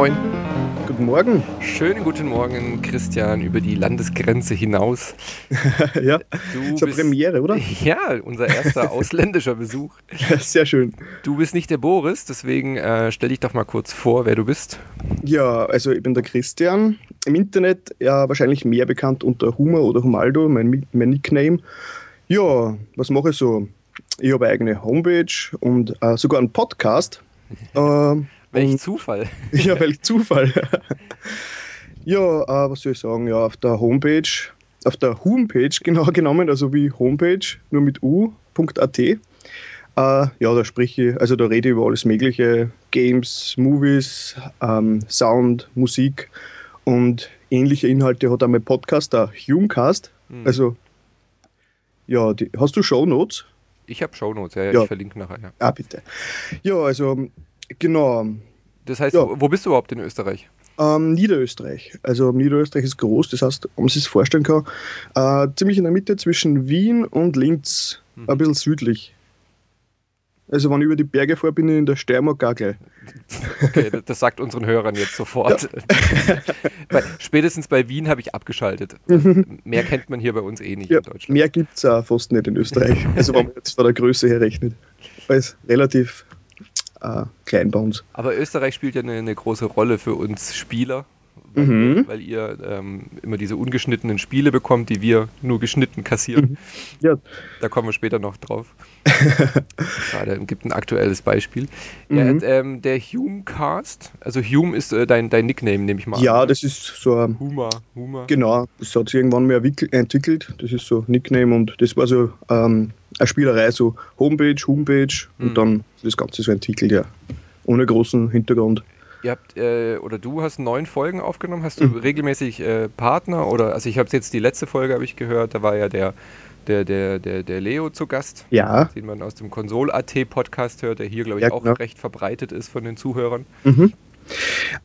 Moin. Guten Morgen. Schönen guten Morgen, Christian, über die Landesgrenze hinaus. ja, du zur Premiere, oder? Ja, unser erster ausländischer Besuch. Sehr schön. Du bist nicht der Boris, deswegen äh, stell dich doch mal kurz vor, wer du bist. Ja, also ich bin der Christian. Im Internet ja wahrscheinlich mehr bekannt unter Humor oder Humaldo, mein, mein Nickname. Ja, was mache ich so? Ich habe eine eigene Homepage und äh, sogar einen Podcast. äh, Welch Zufall. Ja, welch Zufall. ja, äh, was soll ich sagen? Ja, auf der Homepage, auf der Homepage genau genommen, also wie Homepage, nur mit u.at. Äh, ja, da spreche ich, also da rede ich über alles Mögliche: Games, Movies, ähm, Sound, Musik und ähnliche Inhalte hat auch mein Podcast, der Humecast. Mhm. Also, ja, die, hast du Show Notes? Ich habe Show Notes, ja, ja, ich verlinke nachher. Ja. Ah, bitte. Ja, also Genau. Das heißt, ja. wo bist du überhaupt in Österreich? Ähm, Niederösterreich. Also Niederösterreich ist groß, das heißt, um man sich das vorstellen kann, äh, ziemlich in der Mitte zwischen Wien und Linz, mhm. ein bisschen südlich. Also wenn ich über die Berge fahre, bin ich in der Steiermark gar gleich. Okay, das sagt unseren Hörern jetzt sofort. Ja. spätestens bei Wien habe ich abgeschaltet. mehr kennt man hier bei uns eh nicht ja, in Deutschland. Mehr gibt es auch fast nicht in Österreich. Also wenn man jetzt von der Größe her rechnet. Weil es relativ äh, klein bei uns. Aber Österreich spielt ja eine, eine große Rolle für uns Spieler, weil, mhm. weil ihr ähm, immer diese ungeschnittenen Spiele bekommt, die wir nur geschnitten kassieren. Mhm. Ja. Da kommen wir später noch drauf. Gerade gibt ein aktuelles Beispiel. Mhm. Ja, ähm, der Hume-Cast, also Hume ist äh, dein, dein Nickname, nehme ich mal Ja, an. das ist so ein. Humor, Humor. Genau, das hat sich irgendwann mal entwickelt. Das ist so ein Nickname und das war so ähm, eine Spielerei, so Homepage, Homepage und mhm. dann das Ganze so entwickelt, ja. Ohne großen Hintergrund. Ihr habt, äh, oder du hast neun Folgen aufgenommen. Hast du mhm. regelmäßig äh, Partner? Oder, also ich habe jetzt die letzte Folge, habe ich gehört, da war ja der, der, der, der, der Leo zu Gast. Ja. Den man aus dem Konsol.at Podcast hört, der hier, glaube ich, ja, auch genau. recht verbreitet ist von den Zuhörern. Mhm.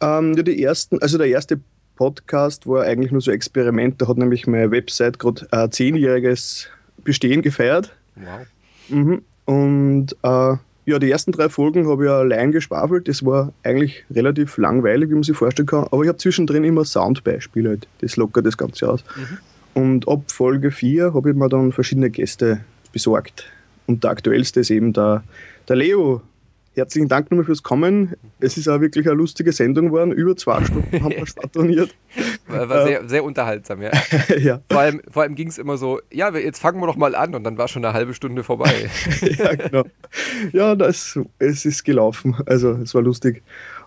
Ähm, ja, die ersten, also der erste Podcast war eigentlich nur so ein Experiment. Da hat nämlich meine Website gerade ein zehnjähriges Bestehen gefeiert. Wow. Mhm. Und äh, ja, die ersten drei Folgen habe ich allein geschwafelt. Das war eigentlich relativ langweilig, wie man sich vorstellen kann. Aber ich habe zwischendrin immer Soundbeispiele. Halt. Das lockert das Ganze aus. Mhm. Und ab Folge 4 habe ich mir dann verschiedene Gäste besorgt. Und der aktuellste ist eben der, der Leo, herzlichen Dank nochmal fürs Kommen. Es ist auch wirklich eine lustige Sendung geworden. Über zwei Stunden haben wir schwadroniert. War, war sehr, sehr unterhaltsam, ja. ja. Vor allem, vor allem ging es immer so, ja, jetzt fangen wir doch mal an und dann war schon eine halbe Stunde vorbei. ja, genau. Ja, das, es ist gelaufen. Also es war lustig.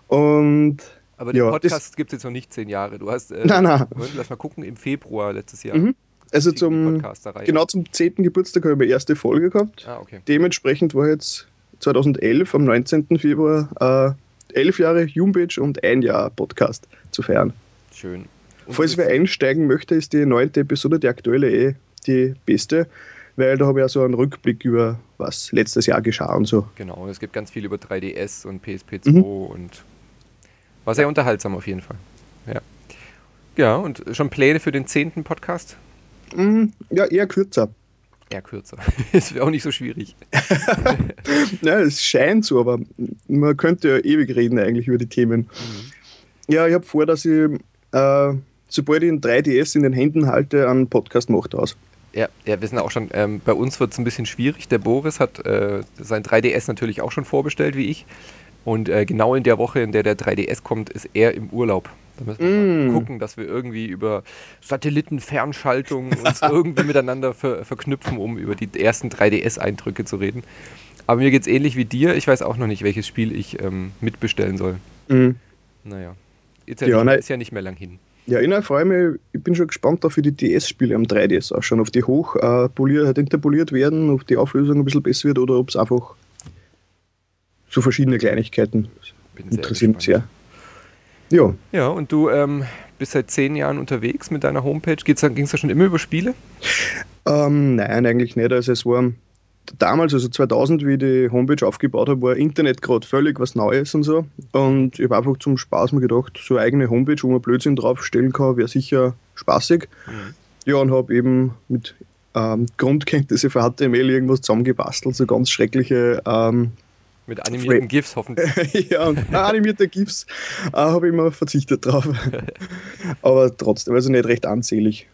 Und aber den ja, Podcast gibt es jetzt noch nicht zehn Jahre. Du hast, äh, nein, nein. lass mal gucken, im Februar letztes Jahr. Mhm. Also zum, genau zum 10. Geburtstag habe ich meine erste Folge gehabt. Ah, okay. Dementsprechend war jetzt 2011 am 19. Februar äh, elf Jahre Homepage und ein Jahr Podcast zu feiern. Schön. Und Falls wer einsteigen möchte, ist die neunte Episode, die aktuelle, eh die beste, weil da habe ich ja so einen Rückblick über was letztes Jahr geschah und so. Genau, es gibt ganz viel über 3DS und PSP2 mhm. und war sehr unterhaltsam auf jeden Fall. Ja. Ja, und schon Pläne für den zehnten Podcast? Mhm, ja, eher kürzer eher kürzer. Es wäre auch nicht so schwierig. ja, es scheint so, aber man könnte ja ewig reden eigentlich über die Themen. Mhm. Ja, ich habe vor, dass ich, äh, sobald ich ein 3DS in den Händen halte, einen Podcast mache aus. Ja, ja, wir sind auch schon, ähm, bei uns wird es ein bisschen schwierig. Der Boris hat äh, sein 3DS natürlich auch schon vorbestellt, wie ich. Und äh, genau in der Woche, in der der 3DS kommt, ist er im Urlaub. Da müssen wir mm. mal gucken, dass wir irgendwie über Satellitenfernschaltung uns irgendwie miteinander ver verknüpfen, um über die ersten 3DS-Eindrücke zu reden. Aber mir geht es ähnlich wie dir. Ich weiß auch noch nicht, welches Spiel ich ähm, mitbestellen soll. Mm. Naja, ist ja, ja, nicht, ist ja nicht mehr lang hin. Ja, ich freue mich, ich bin schon gespannt auf die DS-Spiele am 3DS auch schon, auf die hoch äh, poliert, halt interpoliert werden, ob die Auflösung ein bisschen besser wird oder ob es einfach so verschiedene Kleinigkeiten bin interessieren mich sehr. Ja. Ja, und du ähm, bist seit zehn Jahren unterwegs mit deiner Homepage. Ging es da schon immer über Spiele? Ähm, nein, eigentlich nicht. Also es war damals, also 2000, wie ich die Homepage aufgebaut habe, war Internet gerade völlig was Neues und so. Und ich habe einfach zum Spaß mir gedacht, so eine eigene Homepage, wo man Blödsinn draufstellen kann, wäre sicher spaßig. Mhm. Ja, und habe eben mit ähm, Grundkenntnisse für HTML irgendwas zusammengebastelt, so ganz schreckliche ähm, Mit animierten GIFs hoffentlich. ja, und animierte GIFs äh, habe ich immer verzichtet drauf. Aber trotzdem, also nicht recht anzählig.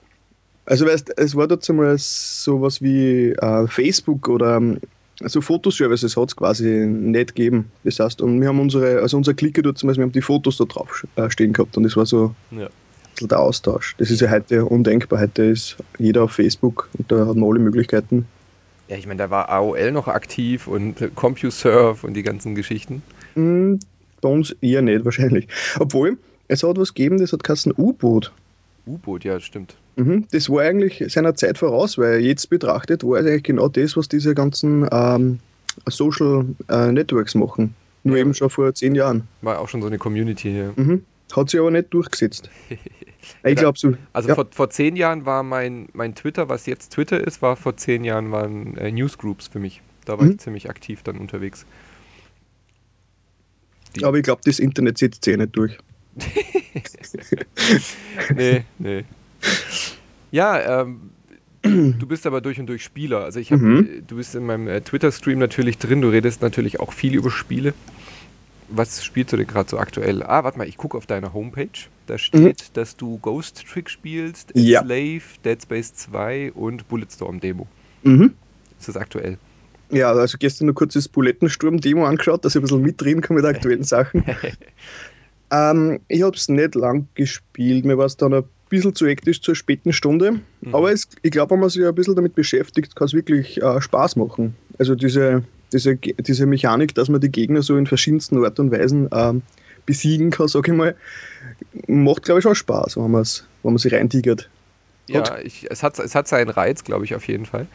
Also weißt, es war dazu mal sowas wie äh, Facebook oder also Fotoservices hat es quasi nicht gegeben. Das heißt, und wir haben unsere, also unser Clicker dort zum Beispiel, wir haben die Fotos da drauf äh, stehen gehabt und das war so ja. der Austausch. Das ist ja heute undenkbar. Heute ist jeder auf Facebook und da hat man alle Möglichkeiten. Ja, ich meine, da war AOL noch aktiv und CompuServe und die ganzen Geschichten. Mm, bei uns eher nicht wahrscheinlich. Obwohl, es hat was gegeben, das hat kassen U-Boot. U-Boot, ja, stimmt. Mhm, das war eigentlich seiner Zeit voraus, weil jetzt betrachtet war es eigentlich genau das, was diese ganzen ähm, Social äh, Networks machen. Nur ja. eben schon vor zehn Jahren. War auch schon so eine Community, ja. Mhm. Hat sich aber nicht durchgesetzt. ich glaube so. Also ja. vor, vor zehn Jahren war mein, mein Twitter, was jetzt Twitter ist, war vor zehn Jahren waren äh, Newsgroups für mich. Da war mhm. ich ziemlich aktiv dann unterwegs. Die aber ich glaube, das Internet setzt sich eh nicht durch. nee, nee. Ja, ähm, du bist aber durch und durch Spieler. Also ich hab, mhm. du bist in meinem äh, Twitter-Stream natürlich drin, du redest natürlich auch viel über Spiele. Was spielst du denn gerade so aktuell? Ah, warte mal, ich gucke auf deiner Homepage. Da steht, mhm. dass du Ghost Trick spielst, ja. Slave, Dead Space 2 und Bulletstorm Demo. Mhm. Ist das aktuell? Ja, also gestern nur kurz das Bulettensturm-Demo angeschaut, dass ich ein bisschen mitreden kann mit aktuellen Sachen. ähm, ich habe es nicht lang gespielt. Mir war es dann ein bisschen zu hektisch zur späten Stunde. Mhm. Aber es, ich glaube, wenn man sich ein bisschen damit beschäftigt, kann es wirklich äh, Spaß machen. Also diese, diese, diese Mechanik, dass man die Gegner so in verschiedensten Art und Weisen äh, besiegen kann, sage ich mal, macht, glaube ich, auch Spaß, wenn, wenn man sich reintigert. Ja, ich, es, hat, es hat seinen Reiz, glaube ich, auf jeden Fall.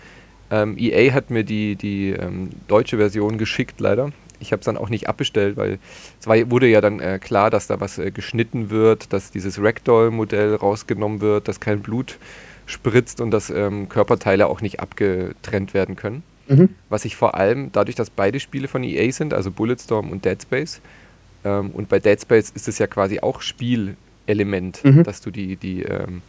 Ähm, EA hat mir die, die ähm, deutsche Version geschickt, leider ich habe es dann auch nicht abbestellt, weil es war, wurde ja dann äh, klar, dass da was äh, geschnitten wird, dass dieses Ragdoll-Modell rausgenommen wird, dass kein Blut spritzt und dass ähm, Körperteile auch nicht abgetrennt werden können. Mhm. Was ich vor allem, dadurch, dass beide Spiele von EA sind, also Bulletstorm und Dead Space, ähm, und bei Dead Space ist es ja quasi auch Spielelement, mhm. dass du die, die, ähm,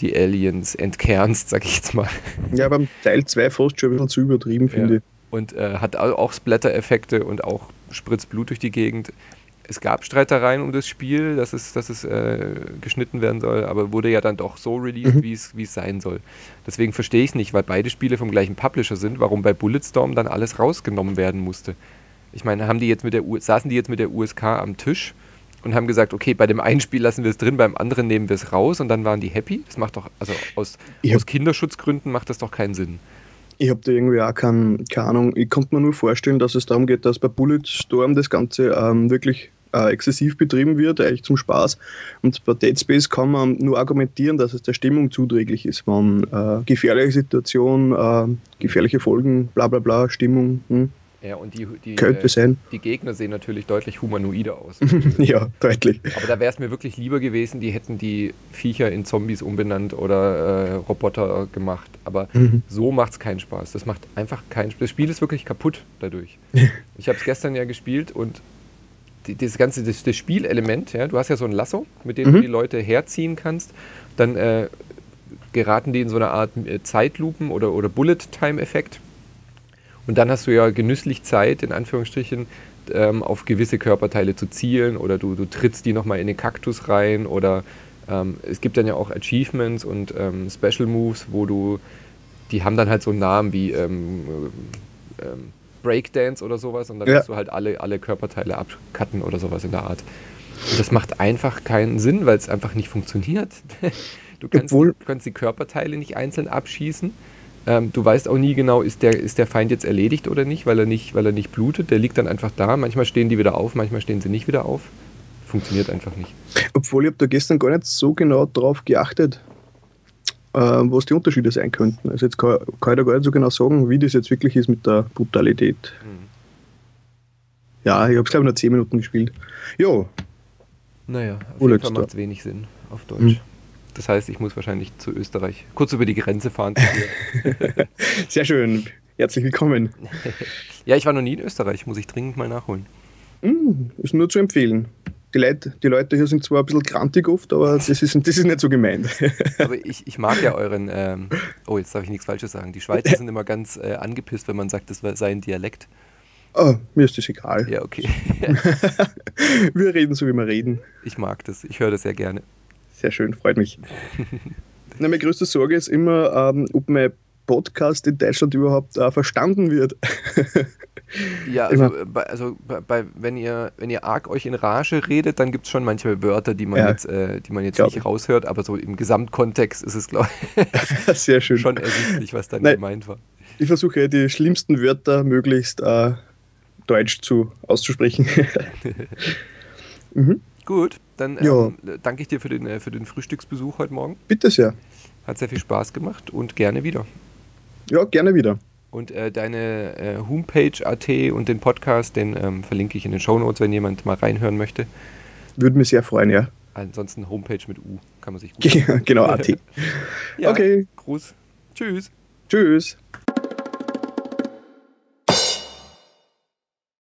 die Aliens entkernst, sag ich jetzt mal. Ja, beim Teil 2 fast schon ein bisschen zu übertrieben, finde ja. ich und äh, hat auch Splatter-Effekte und auch spritzt Blut durch die Gegend. Es gab Streitereien um das Spiel, dass es, dass es äh, geschnitten werden soll, aber wurde ja dann doch so released, mhm. wie es sein soll. Deswegen verstehe ich es nicht, weil beide Spiele vom gleichen Publisher sind, warum bei Bulletstorm dann alles rausgenommen werden musste. Ich meine, haben die jetzt mit der U saßen die jetzt mit der USK am Tisch und haben gesagt, okay, bei dem einen Spiel lassen wir es drin, beim anderen nehmen wir es raus und dann waren die happy. Das macht doch, also aus, aus Kinderschutzgründen macht das doch keinen Sinn. Ich habe da irgendwie auch kein, keine Ahnung. Ich konnte mir nur vorstellen, dass es darum geht, dass bei Bulletstorm das Ganze ähm, wirklich äh, exzessiv betrieben wird, eigentlich zum Spaß. Und bei Dead Space kann man nur argumentieren, dass es der Stimmung zuträglich ist, wenn äh, gefährliche Situation, äh, gefährliche Folgen, bla bla bla, Stimmung. Hm. Ja, und die, die, Könnte äh, sein. die Gegner sehen natürlich deutlich humanoider aus. ja, deutlich. Aber da wäre es mir wirklich lieber gewesen, die hätten die Viecher in Zombies umbenannt oder äh, Roboter gemacht. Aber mhm. so macht es keinen Spaß. Das macht einfach keinen Spaß. Das Spiel ist wirklich kaputt dadurch. ich habe es gestern ja gespielt und die, das ganze das, das, Spielelement, ja, du hast ja so ein Lasso, mit dem mhm. du die Leute herziehen kannst. Dann äh, geraten die in so eine Art äh, Zeitlupen- oder, oder Bullet-Time-Effekt und dann hast du ja genüsslich Zeit, in Anführungsstrichen, ähm, auf gewisse Körperteile zu zielen oder du, du trittst die nochmal in den Kaktus rein oder ähm, es gibt dann ja auch Achievements und ähm, Special Moves, wo du, die haben dann halt so einen Namen wie ähm, ähm, Breakdance oder sowas und dann ja. musst du halt alle, alle Körperteile abcutten oder sowas in der Art. Und das macht einfach keinen Sinn, weil es einfach nicht funktioniert. Du kannst, du kannst die Körperteile nicht einzeln abschießen ähm, du weißt auch nie genau, ist der, ist der Feind jetzt erledigt oder nicht, weil er nicht, weil er nicht blutet. Der liegt dann einfach da. Manchmal stehen die wieder auf, manchmal stehen sie nicht wieder auf. Funktioniert einfach nicht. Obwohl ich habe da gestern gar nicht so genau drauf geachtet, was die Unterschiede sein könnten. Also jetzt kann, kann, ich da gar nicht so genau sagen, wie das jetzt wirklich ist mit der Brutalität. Mhm. Ja, ich habe es glaube ich nur 10 Minuten gespielt. Ja. Naja, auf jeden Fall macht es wenig Sinn auf Deutsch. Mhm. Das heißt, ich muss wahrscheinlich zu Österreich kurz über die Grenze fahren. Sehr schön. Herzlich willkommen. ja, ich war noch nie in Österreich, muss ich dringend mal nachholen. Mm, ist nur zu empfehlen. Die Leute, die Leute hier sind zwar ein bisschen grantig oft, aber das ist, das ist nicht so gemeint. aber ich, ich mag ja euren. Ähm, oh, jetzt darf ich nichts Falsches sagen. Die Schweizer sind immer ganz äh, angepisst, wenn man sagt, das sei ein Dialekt. Oh, mir ist das egal. Ja, okay. wir reden so, wie wir reden. Ich mag das. Ich höre das sehr gerne. Sehr schön, freut mich. Na, meine größte Sorge ist immer, ähm, ob mein Podcast in Deutschland überhaupt äh, verstanden wird. Ja, also, bei, also bei, wenn, ihr, wenn ihr arg euch in Rage redet, dann gibt es schon manche Wörter, die man ja, jetzt, äh, die man jetzt nicht raushört, aber so im Gesamtkontext ist es, glaube ich, Sehr schön. schon ersichtlich, was dann Nein, gemeint war. Ich versuche die schlimmsten Wörter möglichst äh, Deutsch zu, auszusprechen. mhm. Gut, dann ähm, danke ich dir für den, äh, für den Frühstücksbesuch heute Morgen. Bitte sehr. Hat sehr viel Spaß gemacht und gerne wieder. Ja, gerne wieder. Und äh, deine äh, Homepage AT und den Podcast, den ähm, verlinke ich in den Show Notes, wenn jemand mal reinhören möchte. Würde mich sehr freuen, ja. Ansonsten Homepage mit U kann man sich gut. genau, AT. ja, okay. Gruß. Tschüss. Tschüss.